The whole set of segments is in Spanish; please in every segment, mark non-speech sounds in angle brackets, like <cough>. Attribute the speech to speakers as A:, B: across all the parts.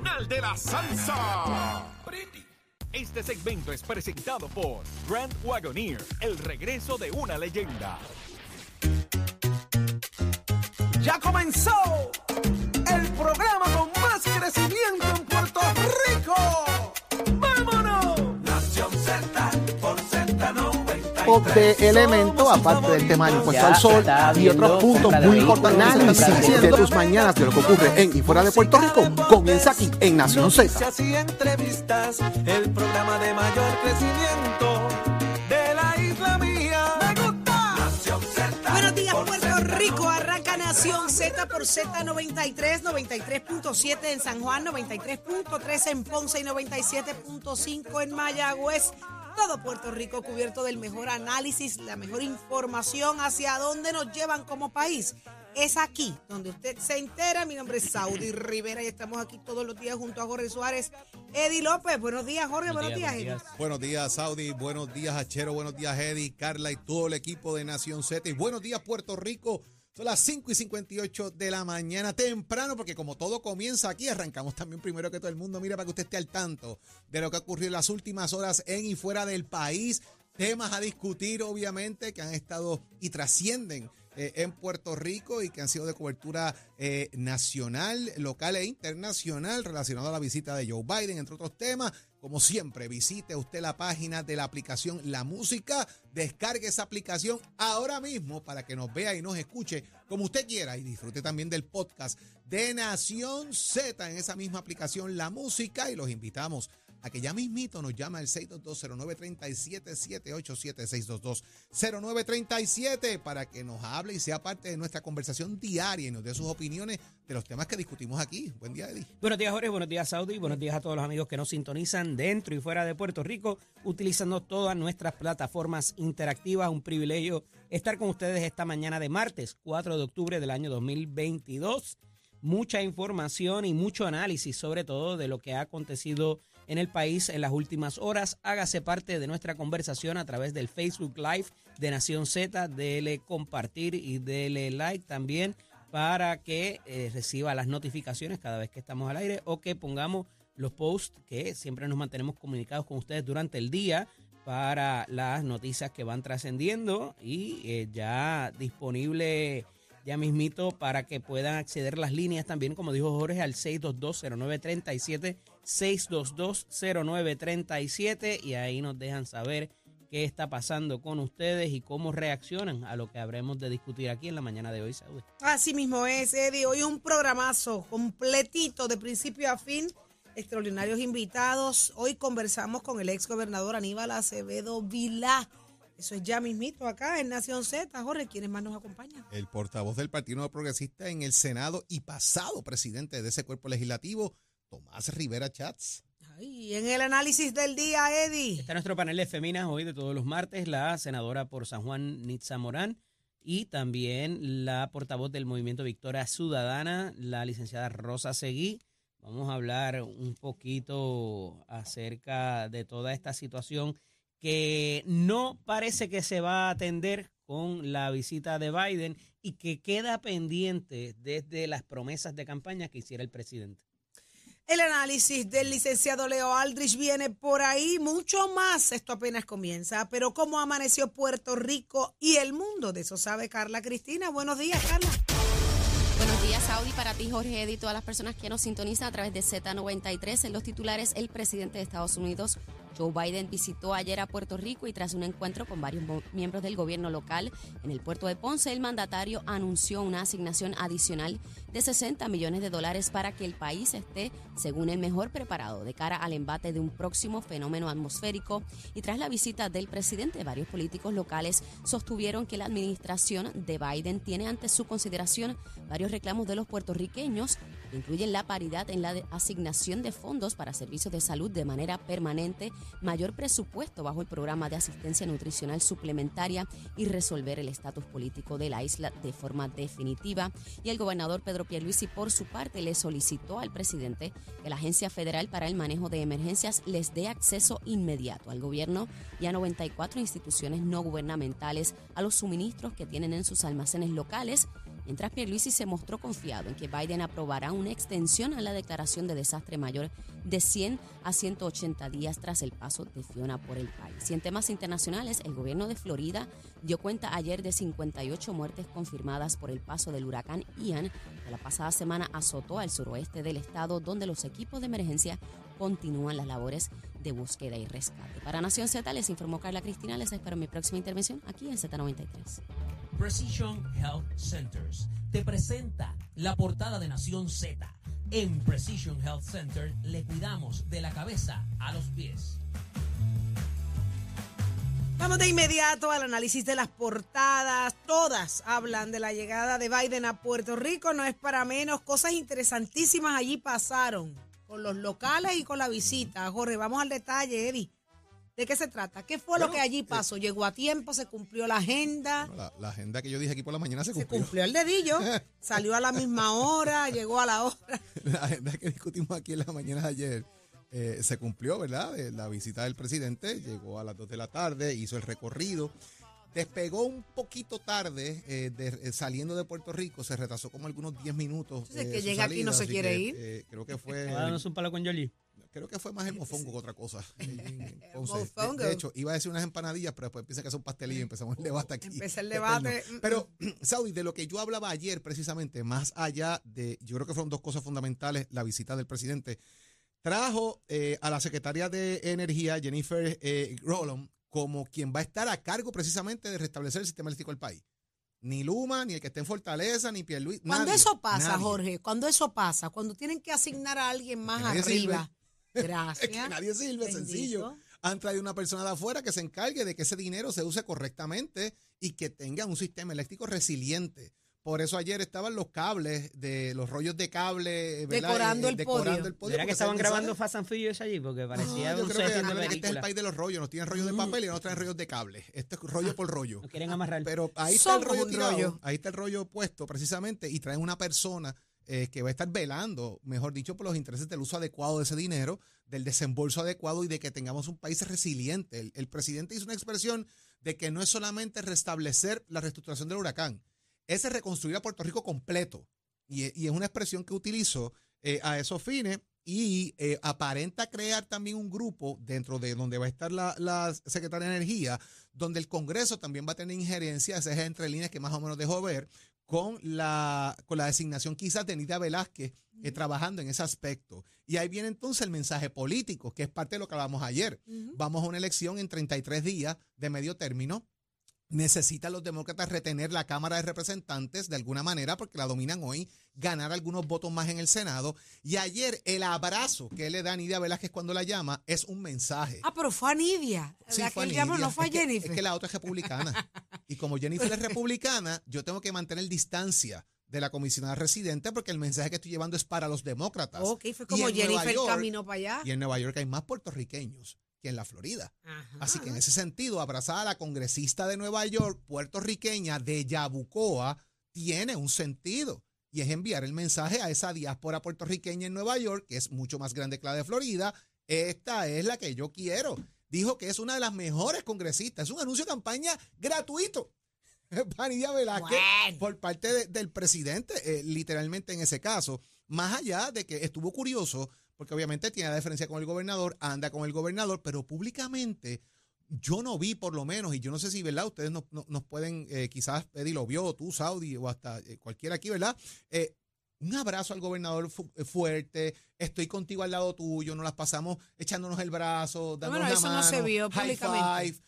A: Nacional de la Salsa. Este segmento es presentado por Grand Wagoneer, el regreso de una leyenda.
B: Ya comenzó el programa con más crecimiento Z90.
C: de elemento, aparte del tema del impuesto al sol y otros puntos muy importantes. Análisis de tus mañanas de lo que ocurre en y fuera de Puerto Rico comienza aquí en Nación Z.
B: Entrevistas, el programa de mayor crecimiento de la isla mía. ¡Me gusta! Nación Z.
D: Buenos días, Puerto Rico. Arranca Nación Z por Z93, 93.7 en San Juan, 93.3 en Ponce y 97.5 en Mayagüez. Todo Puerto Rico cubierto del mejor análisis, la mejor información hacia dónde nos llevan como país. Es aquí donde usted se entera. Mi nombre es Saudi <laughs> Rivera y estamos aquí todos los días junto a Jorge Suárez. Eddie López, buenos días, Jorge, buenos, días, Eddie.
E: Buenos días, Saudi. Buenos días, Achero. Buenos días, Eddie, Carla y todo el equipo de Nación Z. Y buenos días, Puerto Rico. Son las 5 y 58 de la mañana, temprano, porque como todo comienza aquí, arrancamos también primero que todo el mundo. Mira, para que usted esté al tanto de lo que ha ocurrido en las últimas horas en y fuera del país. Temas a discutir, obviamente, que han estado y trascienden eh, en Puerto Rico y que han sido de cobertura eh, nacional, local e internacional relacionado a la visita de Joe Biden, entre otros temas. Como siempre, visite usted la página de la aplicación La Música, descargue esa aplicación ahora mismo para que nos vea y nos escuche como usted quiera y disfrute también del podcast de Nación Z en esa misma aplicación La Música y los invitamos a que ya mismito nos llama al 622-0937-787 622-0937 para que nos hable y sea parte de nuestra conversación diaria y nos dé sus opiniones de los temas que discutimos aquí. Buen día, Eddie.
F: Buenos días, Jorge. Buenos días, Saudi. Buenos días a todos los amigos que nos sintonizan dentro y fuera de Puerto Rico, utilizando todas nuestras plataformas interactivas. Un privilegio estar con ustedes esta mañana de martes, 4 de octubre del año 2022. Mucha información y mucho análisis, sobre todo de lo que ha acontecido en el país en las últimas horas. Hágase parte de nuestra conversación a través del Facebook Live de Nación Z. Dele compartir y dele like también para que eh, reciba las notificaciones cada vez que estamos al aire o que pongamos los posts que siempre nos mantenemos comunicados con ustedes durante el día para las noticias que van trascendiendo y eh, ya disponible ya mismito para que puedan acceder las líneas también, como dijo Jorge, al 6220937, 6220937 y ahí nos dejan saber qué está pasando con ustedes y cómo reaccionan a lo que habremos de discutir aquí en la mañana de hoy, Saúl.
D: Así mismo es, Eddie. Hoy un programazo completito de principio a fin. Extraordinarios invitados. Hoy conversamos con el ex gobernador Aníbal Acevedo Vilá. Eso es ya mismito acá en Nación Z. Jorge, ¿quiénes más nos acompañan?
E: El portavoz del Partido Progresista en el Senado y pasado presidente de ese cuerpo legislativo, Tomás Rivera Chats.
D: Ay, en el análisis del día, Eddie.
F: Está nuestro panel de feminas hoy de todos los martes, la senadora por San Juan Nitza Morán y también la portavoz del Movimiento Victoria Ciudadana, la licenciada Rosa Seguí. Vamos a hablar un poquito acerca de toda esta situación que no parece que se va a atender con la visita de Biden y que queda pendiente desde las promesas de campaña que hiciera el presidente.
D: El análisis del licenciado Leo Aldrich viene por ahí, mucho más. Esto apenas comienza, pero cómo amaneció Puerto Rico y el mundo, de eso sabe Carla Cristina. Buenos días, Carla.
G: Buenos días, Saudi, para ti, Jorge Eddy, y todas las personas que nos sintonizan a través de Z93. En los titulares, el presidente de Estados Unidos,
H: Joe Biden visitó ayer a Puerto Rico y tras un encuentro con varios miembros del gobierno local en el puerto de Ponce, el mandatario anunció una asignación adicional de 60 millones de dólares para que el país esté, según el mejor preparado, de cara al embate de un próximo fenómeno atmosférico. Y tras la visita del presidente, varios políticos locales sostuvieron que la administración de Biden tiene ante su consideración varios reclamos de los puertorriqueños, que incluyen la paridad en la asignación de fondos para servicios de salud de manera permanente, mayor presupuesto bajo el programa de asistencia nutricional suplementaria y resolver el estatus político de la isla de forma definitiva. Y el gobernador Pedro Pierluisi, por su parte, le solicitó al presidente que la Agencia Federal para el Manejo de Emergencias les dé acceso inmediato al gobierno y a 94 instituciones no gubernamentales a los suministros que tienen en sus almacenes locales mientras Pierluisi se mostró confiado en que Biden aprobará una extensión a la declaración de desastre mayor de 100 a 180 días tras el paso de Fiona por el país. Y en temas internacionales, el gobierno de Florida dio cuenta ayer de 58 muertes confirmadas por el paso del huracán Ian, que la pasada semana azotó al suroeste del estado, donde los equipos de emergencia continúan las labores de búsqueda y rescate. Para Nación Z les informó Carla Cristina, les espero mi próxima intervención aquí en Z93.
I: Precision Health Centers te presenta la portada de Nación Z. En Precision Health Center le cuidamos de la cabeza a los pies.
D: Vamos de inmediato al análisis de las portadas. Todas hablan de la llegada de Biden a Puerto Rico. No es para menos. Cosas interesantísimas allí pasaron con los locales y con la visita. Jorge, vamos al detalle, Eddie. ¿De qué se trata? ¿Qué fue lo que allí eh, pasó? ¿Llegó a tiempo? ¿Se cumplió la agenda?
E: la, agenda que yo dije aquí por la mañana se cumplió.
D: Se cumplió el dedillo. <laughs> salió a la misma hora, llegó a la hora. <laughs>
E: La agenda que discutimos aquí en la mañana de ayer eh, se cumplió, ¿verdad? Eh, la visita del presidente llegó a las 2 de la tarde, hizo el recorrido. Despegó un poquito tarde saliendo de Puerto Rico, se retrasó como algunos 10 minutos.
D: Entonces, que llega aquí no se quiere ir.
E: creo que fue.
F: Dános un palo con Yoli.
E: Creo que fue más el mofongo que otra cosa. <laughs> de, hecho, iba a decir unas empanadillas, pero después piensa que son pastelillos y empezamos el debate aquí.
D: Empecé el <laughs> debate. Mm,
E: pero, mm. <clears throat> Saudi, de lo que yo hablaba ayer precisamente, más allá de, yo creo que fueron dos cosas fundamentales, la visita del presidente, trajo eh, a la secretaria de Energía, Jennifer eh, como quien va a estar a cargo precisamente de restablecer el sistema eléctrico del país. Ni Luma, ni el que esté en Fortaleza, ni Pierluis.
D: Cuando eso pasa, Jorge, cuando eso pasa, cuando tienen que asignar a alguien más arriba. Gracias.
E: que nadie sirve, <laughs> sencillo. Han traído una persona de afuera que se encargue de que ese dinero se use correctamente y que tenga un sistema eléctrico resiliente. Por eso ayer estaban los cables, de los rollos de cable,
D: decorando, el, decorando el
F: podio. ¿Era que estaban grabando Fast and Furious allí? Porque parecía
E: un set de Este es el país de los rollos. Nos tienen rollos de papel y no traen rollos de cable. Este es rollo por rollo.
F: No quieren amarrar.
E: Pero ahí está el rollo tirado. Ahí está el rollo puesto precisamente y traen una persona eh, que va a estar velando, mejor dicho, por los intereses del uso adecuado de ese dinero, del desembolso adecuado y de que tengamos un país resiliente. El, presidente hizo una expresión de que no es solamente restablecer la reestructuración del huracán, es reconstruir a Puerto Rico completo. Y, es una expresión que utilizó eh, a esos fines y eh, aparenta crear también un grupo dentro de donde va a estar la, la, Secretaria de Energía, donde el Congreso también va a tener injerencia, ese es entre líneas que más o menos dejó ver, con la, con la designación quizás de Nidia Velázquez eh, trabajando en ese aspecto. Y ahí viene entonces el mensaje político, que es parte de lo que hablamos ayer. Vamos a una elección en 33 días de medio término. Necesitan los demócratas retener la Cámara de Representantes de alguna manera porque la dominan hoy, ganar algunos votos más en el Senado. Y ayer el abrazo que le da a Nidia Velázquez cuando la llama es un mensaje.
D: Ah, pero fue a Nidia.
E: Sí,
D: fue
E: no fue a Jennifer. es que la otra es republicana. y como Jennifer es <laughs> republicana, yo tengo que mantener distancia de la comisionada residente porque el mensaje que estoy llevando es para los demócratas.
D: Ok, fue como Jennifer caminó para allá.
E: Y en Nueva York hay más puertorriqueños que en la Florida. Así que en ese sentido, abrazar a la congresista de Nueva York, puertorriqueña de Yabucoa, tiene un sentido. Y es enviar el mensaje a esa diáspora puertorriqueña en Nueva York, que es mucho más grande que la de Florida. Esta es la que yo quiero. Dijo que es una de las mejores congresistas. Es un anuncio de campaña gratuito. <laughs> Vanilla Velázquez por parte del presidente, eh, literalmente en ese caso. Más allá de que estuvo curioso porque obviamente tiene la diferencia con el gobernador, anda con el gobernador, pero públicamente yo no vi por lo menos, y yo no sé si, ¿verdad? Ustedes nos, pueden, eh, quizás Eddie lo vio, tú, Saudi, o hasta eh, cualquiera aquí, ¿verdad? Eh, un abrazo al gobernador fu- fuerte, estoy contigo al lado tuyo, nos las pasamos echándonos el brazo, dándonos
D: Bueno,
E: la
D: eso no
E: mano,
D: se vio
E: high
D: públicamente.
E: five.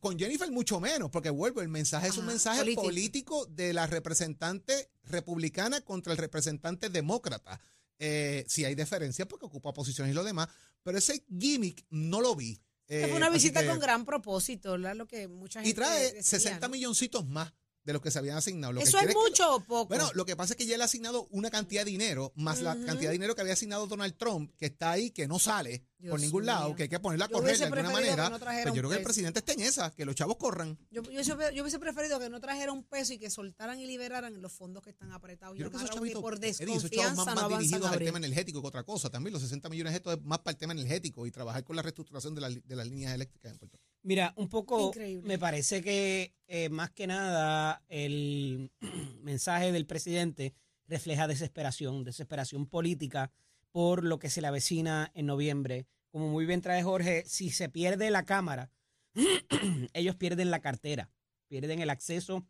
E: Con Jennifer mucho menos, porque vuelvo, el mensaje es un mensaje
D: político.
E: político. de la representante republicana contra el representante demócrata. Eh, sí hay diferencias porque ocupa posiciones y lo demás, pero ese gimmick no lo vi. Eh,
D: fue una visita
E: que-
D: con gran propósito, ¿verdad? Lo que mucha gente
E: y trae
D: decía,
E: 60
D: ¿no?
E: milloncitos más de los que se habían asignado. Lo que
D: ¿Eso es
E: que-
D: mucho o poco?
E: bueno, lo que pasa es que ya le ha asignado una cantidad de dinero, más la cantidad de dinero que había asignado Donald Trump, que está ahí, que no sale
D: Dios
E: por ningún lado, que hay que ponerla a correr de alguna
D: que
E: manera.
D: no trajera
E: Pues yo creo que el presidente está en esa, que los chavos corran.
D: Yo, yo, yo hubiese preferido que no trajera un peso y que soltaran y liberaran los fondos que están apretados.
E: Yo creo que
D: llamaron
E: chavitos,
D: por
E: Eddie, esos
D: desconfianza
E: más,
D: no
E: más dirigidos al tema energético que otra cosa. También los 60 millones de estos es más para el tema energético y trabajar con la reestructuración de, la- de las líneas eléctricas en Puerto Rico.
F: Mira, un poco
D: Increíble.
F: me parece que eh, más que nada el <clears throat> mensaje del presidente refleja desesperación, desesperación política por lo que se le avecina en noviembre. Como muy bien trae Jorge, si se pierde la Cámara, <clears throat> ellos pierden la cartera, pierden el acceso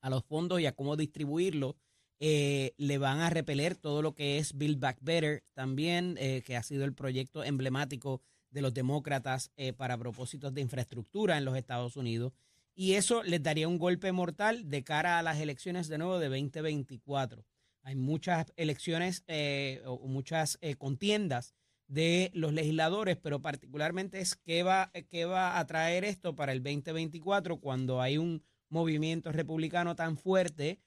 F: a los fondos y a cómo distribuirlo. Eh, le van a repeler todo lo que es Build Back Better también, eh, que ha sido el proyecto emblemático de los demócratas eh, para propósitos de infraestructura en los Estados Unidos. Y eso les daría un golpe mortal de cara a las elecciones de nuevo de 2024. Hay muchas elecciones eh, o muchas eh, contiendas de los legisladores, pero particularmente es qué va, qué va a traer esto para el 2024 cuando hay un movimiento republicano tan fuerte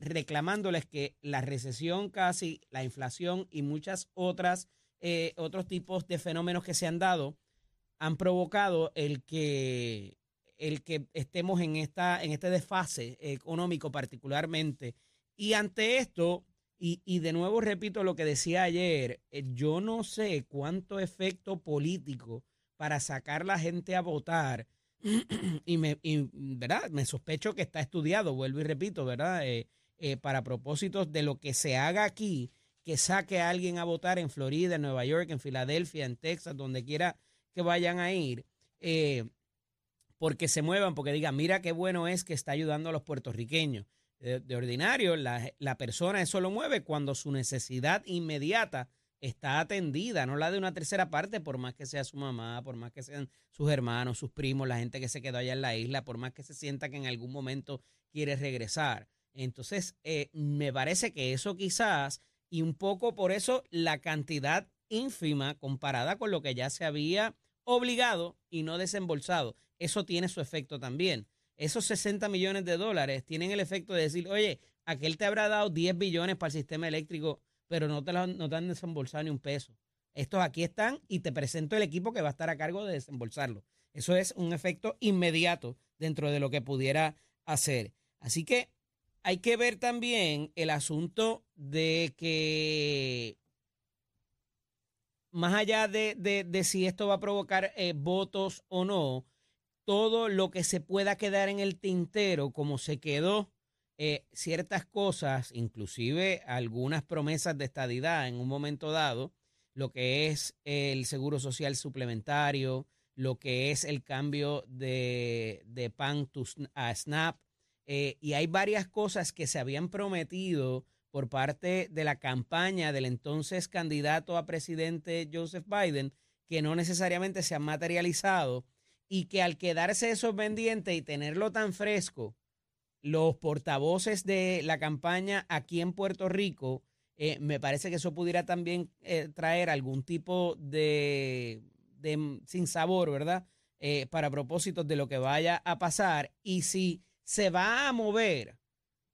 F: reclamándoles que la recesión casi, la inflación y muchas otras eh, otros tipos de fenómenos que se han dado han provocado el que el que estemos en esta en este desfase económico particularmente. Y ante esto y, y de nuevo repito lo que decía ayer eh, yo no sé cuánto efecto político para sacar la gente a votar <clears throat> y me y, verdad me sospecho que está estudiado vuelvo y repito verdad Eh, eh, para propósitos de lo que se haga aquí que saque a alguien a votar en Florida, en Nueva York, en Filadelfia, en Texas, donde quiera que vayan a ir, eh, porque se muevan, porque digan, mira qué bueno es que está ayudando a los puertorriqueños. De, de ordinario, la, la persona eso lo mueve cuando su necesidad inmediata está atendida, no la de una tercera parte, por más que sea su mamá, por más que sean sus hermanos, sus primos, la gente que se quedó allá en la isla, por más que se sienta que en algún momento quiere regresar. Entonces, eh, me parece que eso quizás y un poco por eso la cantidad ínfima comparada con lo que ya se había obligado y no desembolsado. Eso tiene su efecto también. Esos 60 millones de dólares tienen el efecto de decir, oye, aquel te habrá dado 10 billones para el sistema eléctrico, pero no te, lo, no te han desembolsado ni un peso. Estos aquí están y te presento el equipo que va a estar a cargo de desembolsarlo. Eso es un efecto inmediato dentro de lo que pudiera hacer. Así que hay que ver también el asunto de que más allá de, de, de si esto va a provocar eh, votos o no, todo lo que se pueda quedar en el tintero, como se quedó eh, ciertas cosas, inclusive algunas promesas de estadidad en un momento dado, lo que es el seguro social suplementario, lo que es el cambio de, de PAN a SNAP, eh, y hay varias cosas que se habían prometido por parte de la campaña del entonces candidato a presidente Joseph Biden que no necesariamente se han materializado y que al quedarse esos pendientes y tenerlo tan fresco, los portavoces de la campaña aquí en Puerto Rico, eh, me parece que eso pudiera también eh, traer algún tipo de, de sin sabor, ¿verdad? Para propósitos de lo que vaya a pasar. Y si se va a mover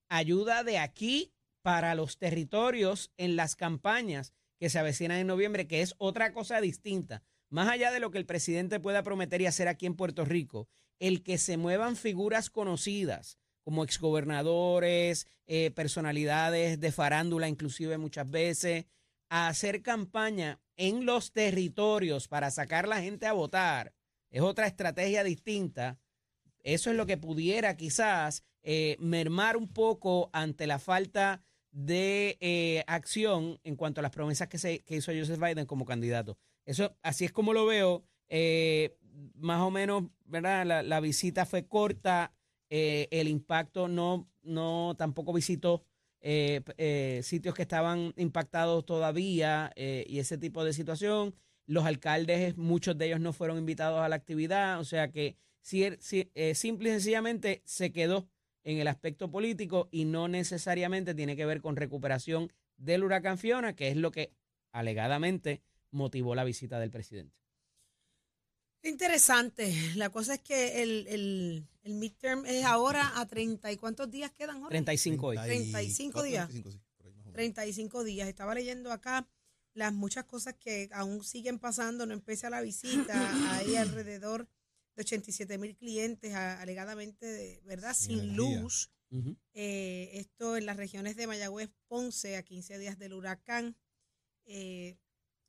F: ayuda de aquí para los territorios en las campañas que se avecinan en noviembre, que es otra cosa distinta. Más allá de lo que el presidente pueda prometer y hacer aquí en Puerto Rico, el que se muevan figuras conocidas como exgobernadores, eh, personalidades de farándula, inclusive muchas veces, a hacer campaña en los territorios para sacar la gente a votar, es otra estrategia distinta. Eso es lo que pudiera quizás eh, mermar un poco ante la falta de eh, acción en cuanto a las promesas que, se, que hizo Joseph Biden como candidato. Eso, así es como lo veo. Eh, más o menos, ¿verdad? La, la visita fue corta, eh, el impacto no, no tampoco visitó eh, sitios que estaban impactados todavía y ese tipo de situación. Los alcaldes, muchos de ellos no fueron invitados a la actividad, o sea que si, si- eh, simple y sencillamente se quedó en el aspecto político y no necesariamente tiene que ver con recuperación del huracán Fiona, que es lo que alegadamente motivó la visita del presidente.
D: Interesante. La cosa es que el, el, el midterm es ahora a 30 y cuántos días quedan, Jorge?
F: 35 hoy.
D: 35 días.
E: 35, sí, por ahí más o menos.
D: 35 días. Estaba leyendo acá las muchas cosas que aún siguen pasando. No empieza la visita. <clears throat> Hay alrededor de 87 mil clientes a- alegadamente, de- ¿verdad?
E: Sin
D: luz. Eh, esto en las regiones de Mayagüez, Ponce, a 15 días del huracán. Eh,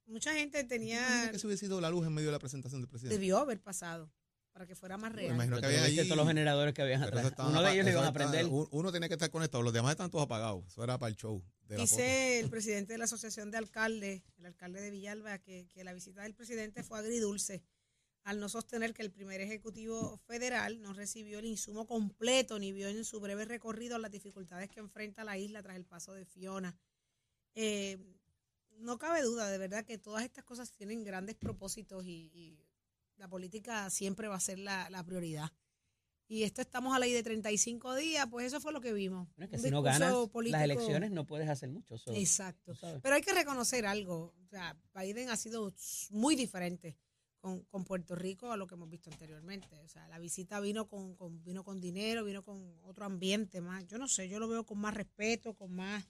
D: mucha gente
E: ¿Tú imaginas
D: tenía,
E: que se hubiese ido la luz en medio de la presentación del presidente?
D: debió haber pasado para que fuera más
E: Me
D: real.
E: imagino que había allí-
F: todos los generadores que habían atrás. Uno de ellos le iban a prender.
E: un- Uno tenía que estar conectado, los demás están todos apagados. Eso era para el show de.
D: Dice el presidente de la Asociación de Alcaldes, el alcalde de Villalba, que, que la visita del presidente fue agridulce al no sostener que el primer ejecutivo federal no recibió el insumo completo ni vio en su breve recorrido las dificultades que enfrenta la isla tras el paso de Fiona. Eh, no cabe duda, de verdad, que todas estas cosas tienen grandes propósitos y, y la política siempre va a ser la, la prioridad. Y esto estamos a ley de 35 días, pues eso fue lo que vimos.
F: Bueno, es que
D: Un
F: si no ganas las
D: político-
F: elecciones no puedes hacer mucho.
D: Exacto. Pero hay que reconocer algo. O sea, Biden ha sido muy diferente con, con Puerto Rico a lo que hemos visto anteriormente. O sea, la visita vino con, con- vino con dinero, vino con otro ambiente más. Yo no sé, yo lo veo con más respeto, con más.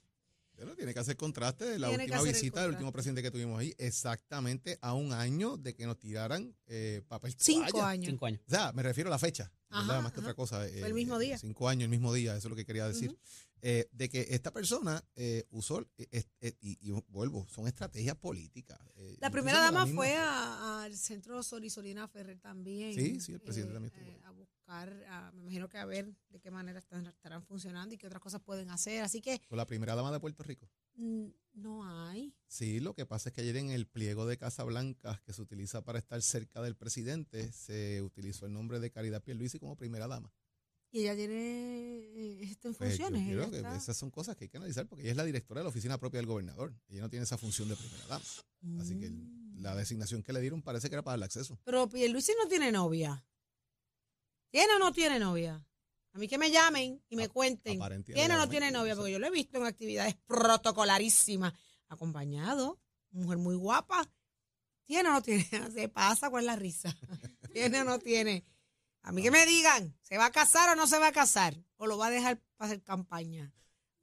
E: Pero tiene que hacer contraste de la
D: Tiene
E: última visita del último presidente que tuvimos ahí, exactamente a un año de que nos tiraran eh, papel
D: Cinco
E: toalla.
D: años.
F: Cinco años.
E: O sea, me refiero a la fecha, ¿verdad?
D: Ajá,
E: más que otra cosa.
D: Fue el mismo día.
E: Cinco años, el mismo día, eso es lo que quería decir.
D: Ujú.
E: Eh, de que esta persona eh, usó, eh, eh, eh, y, y vuelvo, son estrategias políticas. eh,
D: La primera
E: la
D: dama
E: misma-
D: fue al centro Sorisolina Ferrer también.
E: Sí, sí, el presidente también estuvo.
D: A buscar, a- me imagino que a ver de qué manera están, estarán funcionando y qué otras cosas pueden hacer. Así que
E: Fue la primera dama de Puerto Rico.
D: mm, no hay.
E: Sí, lo que pasa es que ayer en el pliego de Casa Blanca que se utiliza para estar cerca del presidente, se utilizó el nombre de Caridad Pierluisi como primera dama.
D: Y ella tiene eh, en
E: Pues yo
D: funciones.
E: creo
D: ella
E: que
D: está-
E: esas son cosas que hay que analizar porque ella es la directora de la oficina propia del gobernador. Ella no tiene esa función de primera dama. Así que el-
D: Mm.
E: la designación que le dieron parece que era para el acceso.
D: Pero Pierluisi no tiene novia. ¿Tiene o no tiene novia? A mí que me llamen y me
E: Ap-
D: cuenten. ¿Tiene o no tiene novia? Porque yo lo he visto en actividades protocolarísimas. Acompañado. Mujer muy guapa. ¿Tiene o no tiene? <laughs> Se pasa con la risa. <laughs> ¿Tiene o no tiene? A mí que me digan, ¿se va a casar o no se va a casar? ¿O lo va a dejar para hacer campaña?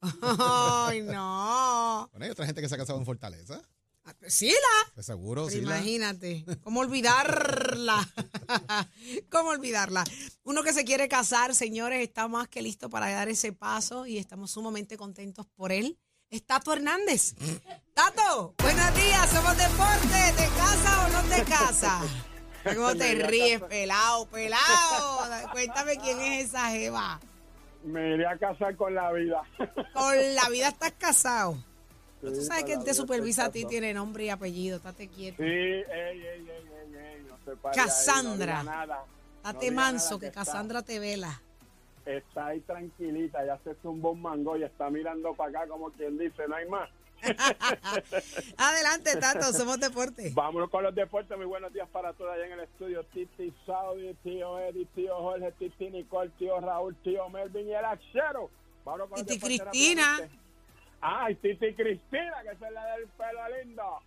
D: <laughs> Ay, no.
E: Bueno, hay otra gente que se ha casado en Fortaleza.
D: Ah, pues Sí, la.
E: Pues seguro,
D: Pero
E: sí. la-
D: imagínate, ¿cómo olvidarla? <laughs> ¿Cómo olvidarla? Uno que se quiere casar, señores, está más que listo para dar ese paso y estamos sumamente contentos por él. Es Tato Hernández. <laughs> Tato, buenos días, somos deporte. ¿Te casa o no te casa? ¿Cómo te ríes, pelado, pelado? Cuéntame quién es esa jeva.
J: Me iré a casar con la vida.
D: Con la vida estás casado. Pero tú
J: Sí,
D: sabes que te supervisa a ti, tiene nombre y apellido, estate quieto.
J: Sí, ey, ey, ey, ey, ey, no se pare ahí,
D: Cassandra.
J: no. No
D: Date
J: diga
D: manso, que
J: está-
D: Cassandra te vela.
J: Está ahí tranquilita, ya se zumbó un mango y está mirando para acá como quien dice, no hay más. <laughs>
D: Adelante, Tato, somos deporte.
J: Vámonos con los deportes. Muy buenos días para todos allá en el estudio. Titi Saudi, tío Eddie, tío Jorge, Titi Nicole, tío Raúl, tío Melvin y el Axero. Vámonos con los
D: Titi Cristina.
J: Ay, Titi Cristina, que es la del pelo lindo.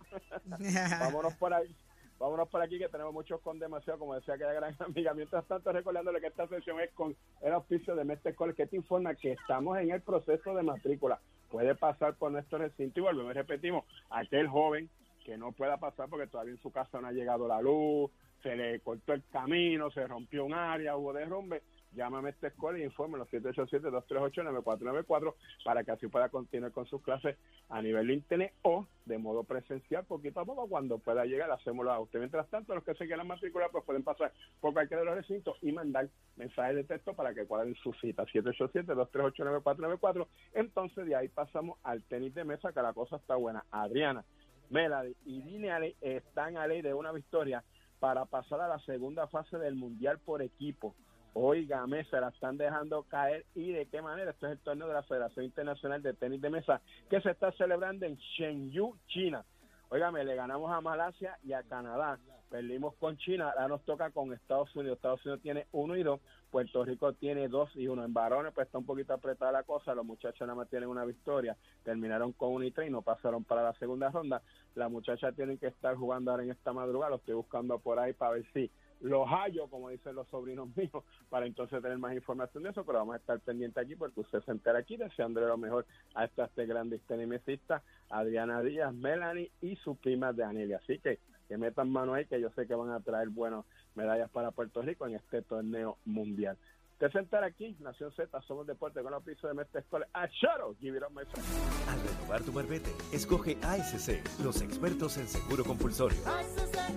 J: <laughs> Vámonos por ahí. Vámonos por aquí que tenemos muchos con demasiado, como decía aquella gran <laughs> amiga. Mientras tanto, recordándole que esta sesión es con el auspicio de Mestre College, que te informa que estamos en el proceso de matrícula. Puede pasar por nuestro recinto y volvemos repetimos, aquel joven que no pueda pasar porque todavía en su casa no ha llegado la luz, se le cortó el camino, se rompió un área, hubo derrumbe, llámame a esta escuela y infórmelo 787-238-9494 para que así pueda continuar con sus clases a nivel de internet o de modo presencial poquito a poco cuando pueda llegar hacémoslo a usted. Mientras tanto los que se quieran matricular pues pueden pasar por cualquiera de los recintos y mandar mensajes de texto para que cuadren su cita. 787-238-9494 entonces de ahí pasamos al tenis de mesa que la cosa está buena. Adriana Melody y Dini Ale están a ley de una victoria para pasar a la segunda fase del Mundial por equipo. Óigame, se la están dejando caer y de qué manera. Este es el torneo de la Federación Internacional de Tenis de Mesa que se está celebrando en Shenzhou, China. Óigame, le ganamos a Malasia y a Canadá. Perdimos con China, ahora nos toca con Estados Unidos. Estados Unidos tiene uno y dos, Puerto Rico tiene dos y uno. En varones, pues está un poquito apretada la cosa. Los muchachos nada más tienen una victoria. Terminaron con uno y tres y no pasaron para la segunda ronda. Las muchachas tienen que estar jugando ahora en esta madrugada. Lo estoy buscando por ahí para ver si los hallo, como dicen los sobrinos <laughs> míos, para entonces tener más información de eso, pero vamos a estar pendientes aquí porque usted se entera aquí, deseándole lo mejor a estas este grandes tenisistas, Adriana Díaz, Melanie y su prima de Anelia. Así que que metan mano ahí, que yo sé que van a traer buenas medallas para Puerto Rico en este torneo mundial. Te sentar aquí, Nación Z, somos deporte con los pisos de Mestre Escolar. A Shadow, give it up, my friend.
A: Al renovar tu marbete, escoge ASC, los expertos en seguro compulsorio.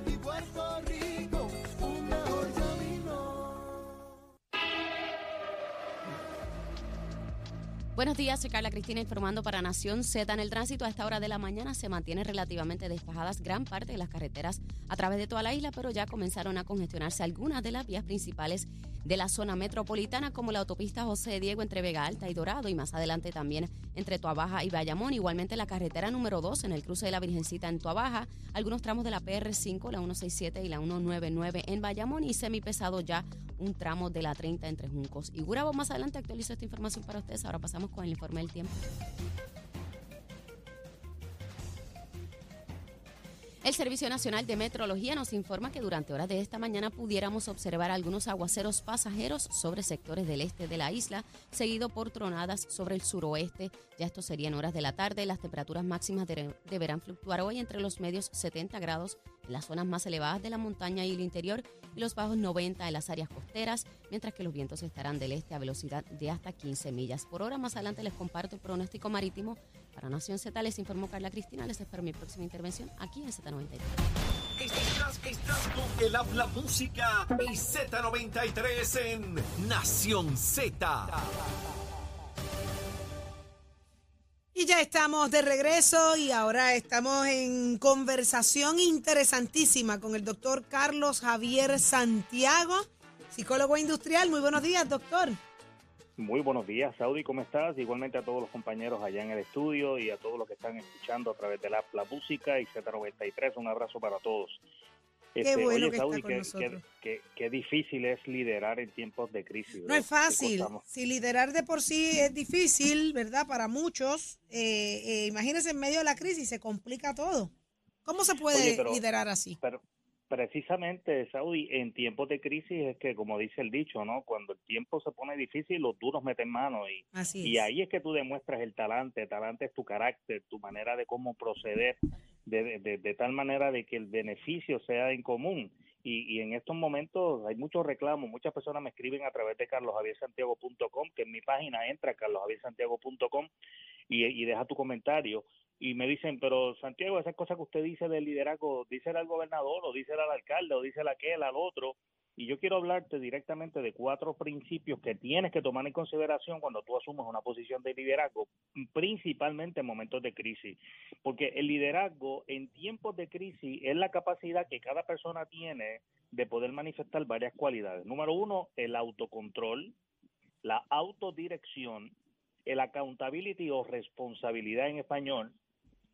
B: y
H: Buenos días, soy Carla Cristina informando para Nación Z. En el tránsito a esta hora de la mañana se mantiene relativamente despejadas gran parte de las carreteras a través de toda la isla, pero ya comenzaron a congestionarse algunas de las vías principales de la zona metropolitana, como la autopista José Diego entre Vega Alta y Dorado, y más adelante también entre Tuabaja y Bayamón. Igualmente la carretera número 2 en el cruce de la Virgencita en Tuabaja, algunos tramos de la PR5, la 167 y la 199 en Bayamón, y semipesado ya un tramo de la 30 entre Juncos y Gurabo. Más adelante actualizo esta información para ustedes. Ahora pasamos con el informe del tiempo. El Servicio Nacional de Metrología nos informa que durante horas de esta mañana pudiéramos observar algunos aguaceros pasajeros sobre sectores del este de la isla, seguido por tronadas sobre el suroeste. Ya esto serían horas de la tarde. Las temperaturas máximas deberán fluctuar hoy entre los medios 70 grados en las zonas más elevadas de la montaña y el interior y los bajos 90 en las áreas costeras, mientras que los vientos estarán del este a velocidad de hasta 15 millas por hora. Más adelante les comparto el pronóstico marítimo para Nación Z les informó Carla Cristina. Les espero mi próxima intervención aquí en Z93.
A: Estás, estás con el habla música y Z93 en Nación Z.
D: Y ya estamos de regreso y ahora estamos en conversación interesantísima con el doctor Carlos Javier Santiago, psicólogo industrial. Muy buenos días, doctor.
K: Muy buenos días, Saudi, ¿cómo estás? Igualmente a todos los compañeros allá en el estudio y a todos los que están escuchando a través de la, la música y Z93. Un abrazo para todos.
D: Qué este, bueno que Saudi, está
K: qué, difícil es liderar en tiempos de crisis.
D: No es fácil. Si liderar de por sí es difícil, ¿verdad? Para muchos, eh, eh, imagínense en medio de la crisis, se complica todo. ¿Cómo se puede liderar así?
K: Precisamente, Saudi, en tiempos de crisis es que, como dice el dicho, ¿no? Cuando el tiempo se pone difícil, los duros meten mano y, y ahí es que tú demuestras el talante. talante es tu carácter, tu manera de cómo proceder, de, de, de tal manera de que el beneficio sea en común. Y, y, en estos momentos hay muchos reclamos, muchas personas me escriben a través de carlosjaviersantiago.com, que en mi página entra carlosjaviersantiago.com y, y deja tu comentario y me dicen, pero Santiago, esas cosas que usted dice del liderazgo, dice al gobernador o dice al alcalde o dice a aquel, al otro. Y yo quiero hablarte directamente de cuatro principios que tienes que tomar en consideración cuando tú asumes una posición de liderazgo, principalmente en momentos de crisis. Porque el liderazgo en tiempos de crisis es la capacidad que cada persona tiene de poder manifestar varias cualidades. Número uno, el autocontrol, la autodirección, el accountability o responsabilidad en español,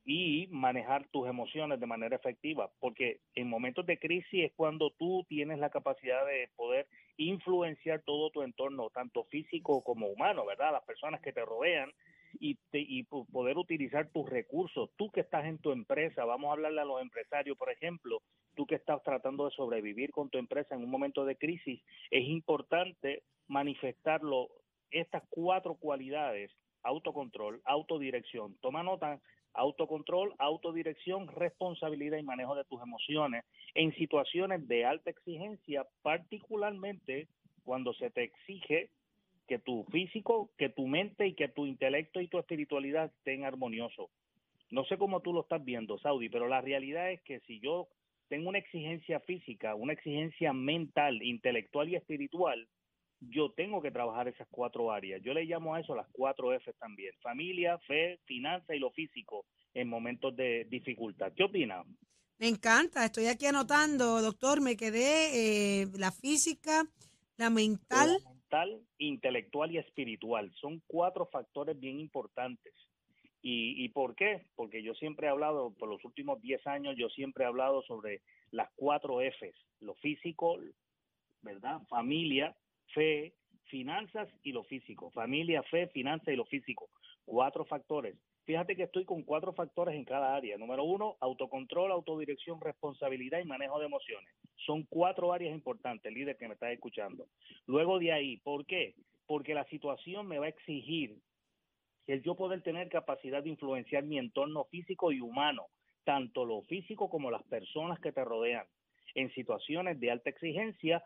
K: y manejar tus emociones de manera efectiva, porque en momentos de crisis es cuando tú tienes la capacidad de poder influenciar todo tu entorno, tanto físico como humano, ¿verdad? Las personas que te rodean y, y poder utilizar tus recursos. Tú que estás en tu empresa, vamos a hablarle a los empresarios, por ejemplo, tú que estás tratando de sobrevivir con tu empresa en un momento de crisis, es importante manifestarlo estas cuatro cualidades autocontrol, autodirección. Toma nota autocontrol, autodirección, responsabilidad y manejo de tus emociones en situaciones de alta exigencia, particularmente cuando se te exige que tu físico, que tu mente y que tu intelecto y tu espiritualidad estén armoniosos. No sé cómo tú lo estás viendo, Saudi, pero la realidad es que si yo tengo una exigencia física, una exigencia mental, intelectual y espiritual, yo tengo que trabajar esas cuatro áreas. Yo le llamo a eso las cuatro F también. Familia, fe, finanza y lo físico en momentos de dificultad. ¿Qué opina?
D: Me encanta, estoy aquí anotando, doctor, me quedé eh, la física, La mental.
K: La mental, intelectual y espiritual. Son cuatro factores bien importantes. ¿Y, ¿Y por qué? Porque yo siempre he hablado, por los últimos 10 años, yo siempre he hablado sobre las cuatro Fs, lo físico, ¿verdad? Familia, fe, finanzas y lo físico. Familia, fe, finanzas y lo físico. Cuatro factores. Fíjate que estoy con cuatro factores en cada área. Número uno, autocontrol, autodirección, responsabilidad y manejo de emociones. Son cuatro áreas importantes, líder que me está escuchando. Luego de ahí, ¿por qué? Porque la situación me va a exigir el yo poder tener capacidad de influenciar mi entorno físico y humano, tanto lo físico como las personas que te rodean, en situaciones de alta exigencia.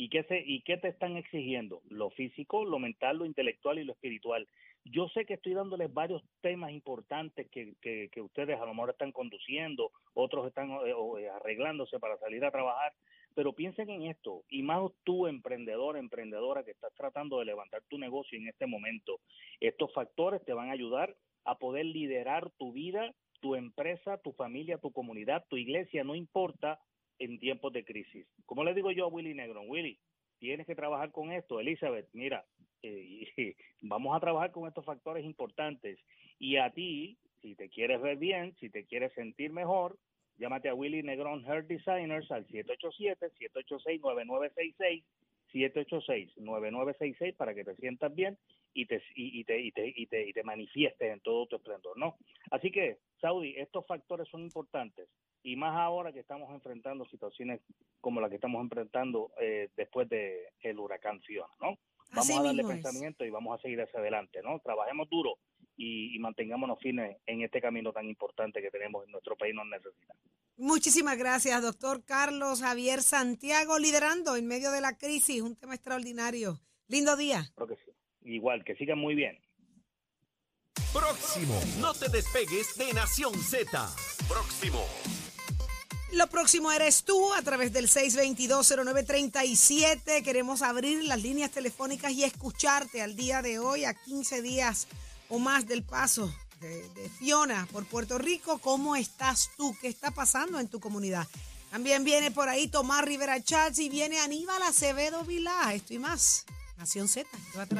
K: ¿Y qué, se, ¿Y qué te están exigiendo? Lo físico, lo mental, lo intelectual y lo espiritual. Yo sé que estoy dándoles varios temas importantes que, que, ustedes a lo mejor están conduciendo, otros están eh, eh, arreglándose para salir a trabajar, pero piensen en esto, y más tú, emprendedor, emprendedora, que estás tratando de levantar tu negocio en este momento, estos factores te van a ayudar a poder liderar tu vida, tu empresa, tu familia, tu comunidad, tu iglesia, no importa en tiempos de crisis. Como le digo yo a Willy Negron, Willy, tienes que trabajar con esto. Elizabeth, mira, eh, <laughs> vamos a trabajar con estos factores importantes. Y a ti, si te quieres ver bien, si te quieres sentir mejor, llámate a Willy Negrón Hair Designers al 787-786-9966. 786-9966 para que te sientas bien y te, y, te, y, te, y, te, y te manifiestes en todo tu esplendor, ¿no? Así que, Saudi, estos factores son importantes y más ahora que estamos enfrentando situaciones como la que estamos enfrentando eh, después del el huracán Fiona, ¿no? Vamos a darle pensamiento y vamos a seguir hacia adelante, ¿no? Trabajemos duro y, mantengámonos firmes en este camino tan importante que tenemos en nuestro país nos necesita.
D: Muchísimas gracias, doctor Carlos Javier Santiago, liderando en medio de la crisis, un tema extraordinario. Lindo día.
K: Creo que sí. Igual, que sigan muy bien.
A: Próximo, no te despegues de Nación Z. Próximo.
D: Lo próximo eres tú a través del 622-0937. Queremos abrir las líneas telefónicas y escucharte al día de hoy, a 15 días o más del paso de, Fiona por Puerto Rico. ¿Cómo estás tú? ¿Qué está pasando en tu comunidad? También viene por ahí Tomás Rivera Chats y viene Aníbal Acevedo Vilá. Esto y más. Nación Z. Llévate